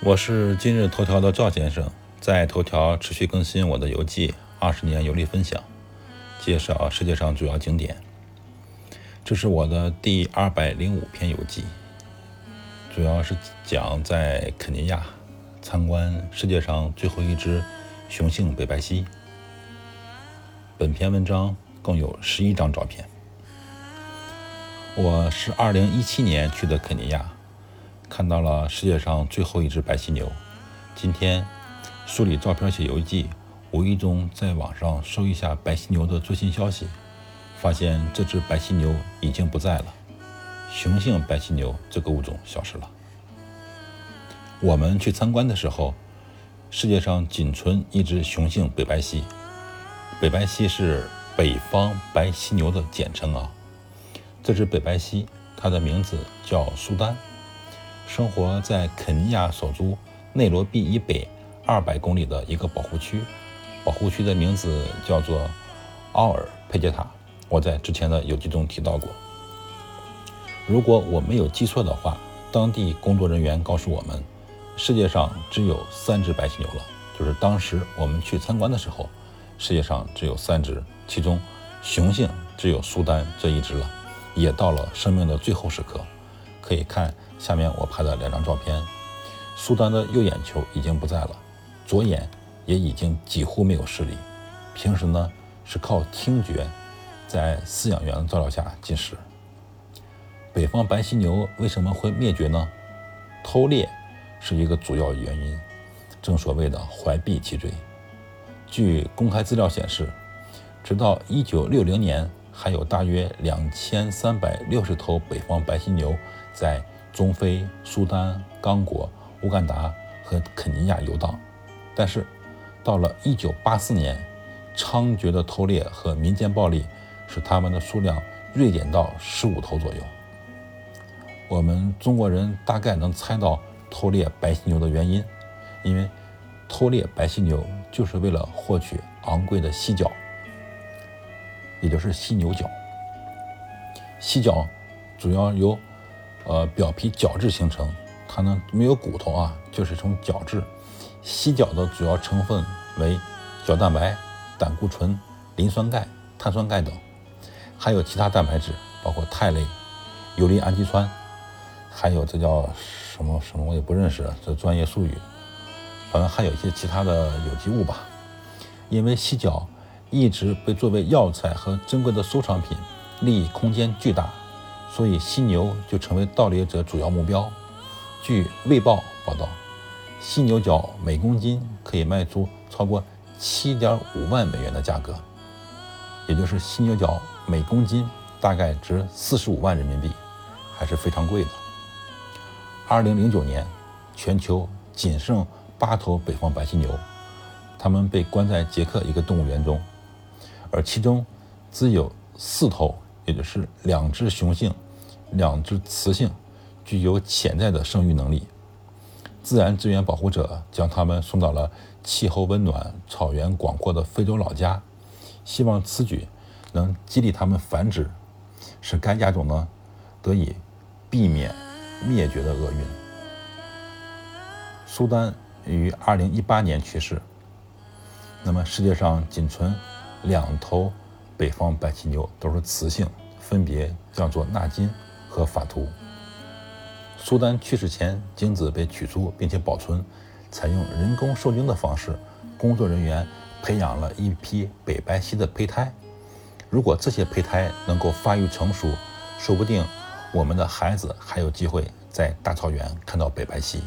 我是今日头条的赵先生，在头条持续更新我的游记，二十年游历分享，介绍世界上主要景点。这是我的第二百零五篇游记，主要是讲在肯尼亚参观世界上最后一只雄性北白犀。本篇文章共有十一张照片。我是二零一七年去的肯尼亚。看到了世界上最后一只白犀牛。今天梳理照片写游记，无意中在网上搜一下白犀牛的最新消息，发现这只白犀牛已经不在了，雄性白犀牛这个物种消失了。我们去参观的时候，世界上仅存一只雄性北白犀。北白犀是北方白犀牛的简称啊。这只北白犀，它的名字叫苏丹。生活在肯尼亚首都内罗毕以北二百公里的一个保护区，保护区的名字叫做奥尔佩杰塔。我在之前的游记中提到过。如果我没有记错的话，当地工作人员告诉我们，世界上只有三只白犀牛了。就是当时我们去参观的时候，世界上只有三只，其中雄性只有苏丹这一只了，也到了生命的最后时刻。可以看。下面我拍的两张照片，苏丹的右眼球已经不在了，左眼也已经几乎没有视力。平时呢是靠听觉，在饲养员的照料下进食。北方白犀牛为什么会灭绝呢？偷猎是一个主要原因，正所谓的怀璧其罪。据公开资料显示，直到1960年，还有大约2360头北方白犀牛在。中非、苏丹、刚果、乌干达和肯尼亚游荡，但是到了1984年，猖獗的偷猎和民间暴力使它们的数量锐减到15头左右。我们中国人大概能猜到偷猎白犀牛的原因，因为偷猎白犀牛就是为了获取昂贵的犀角，也就是犀牛角。犀角主要由呃，表皮角质形成，它呢没有骨头啊，就是从角质。犀角的主要成分为角蛋白、胆固醇、磷酸钙、碳酸钙等，还有其他蛋白质，包括肽类、游离氨基酸，还有这叫什么什么我也不认识，这专业术语。反正还有一些其他的有机物吧。因为犀角一直被作为药材和珍贵的收藏品，利益空间巨大。所以犀牛就成为盗猎者主要目标。据《卫报》报道，犀牛角每公斤可以卖出超过七点五万美元的价格，也就是犀牛角每公斤大概值四十五万人民币，还是非常贵的。二零零九年，全球仅剩八头北方白犀牛，它们被关在捷克一个动物园中，而其中只有四头。也就是两只雄性，两只雌性，具有潜在的生育能力。自然资源保护者将它们送到了气候温暖、草原广阔的非洲老家，希望此举能激励它们繁殖，使该亚种呢得以避免灭绝的厄运。苏丹于2018年去世。那么世界上仅存两头。北方白犀牛都是雌性，分别叫做纳金和法图。苏丹去世前，精子被取出并且保存，采用人工受精的方式，工作人员培养了一批北白犀的胚胎。如果这些胚胎能够发育成熟，说不定我们的孩子还有机会在大草原看到北白犀，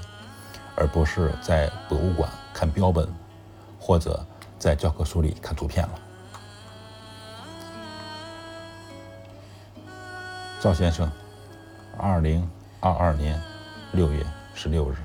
而不是在博物馆看标本，或者在教科书里看图片了。赵先生，二零二二年六月十六日。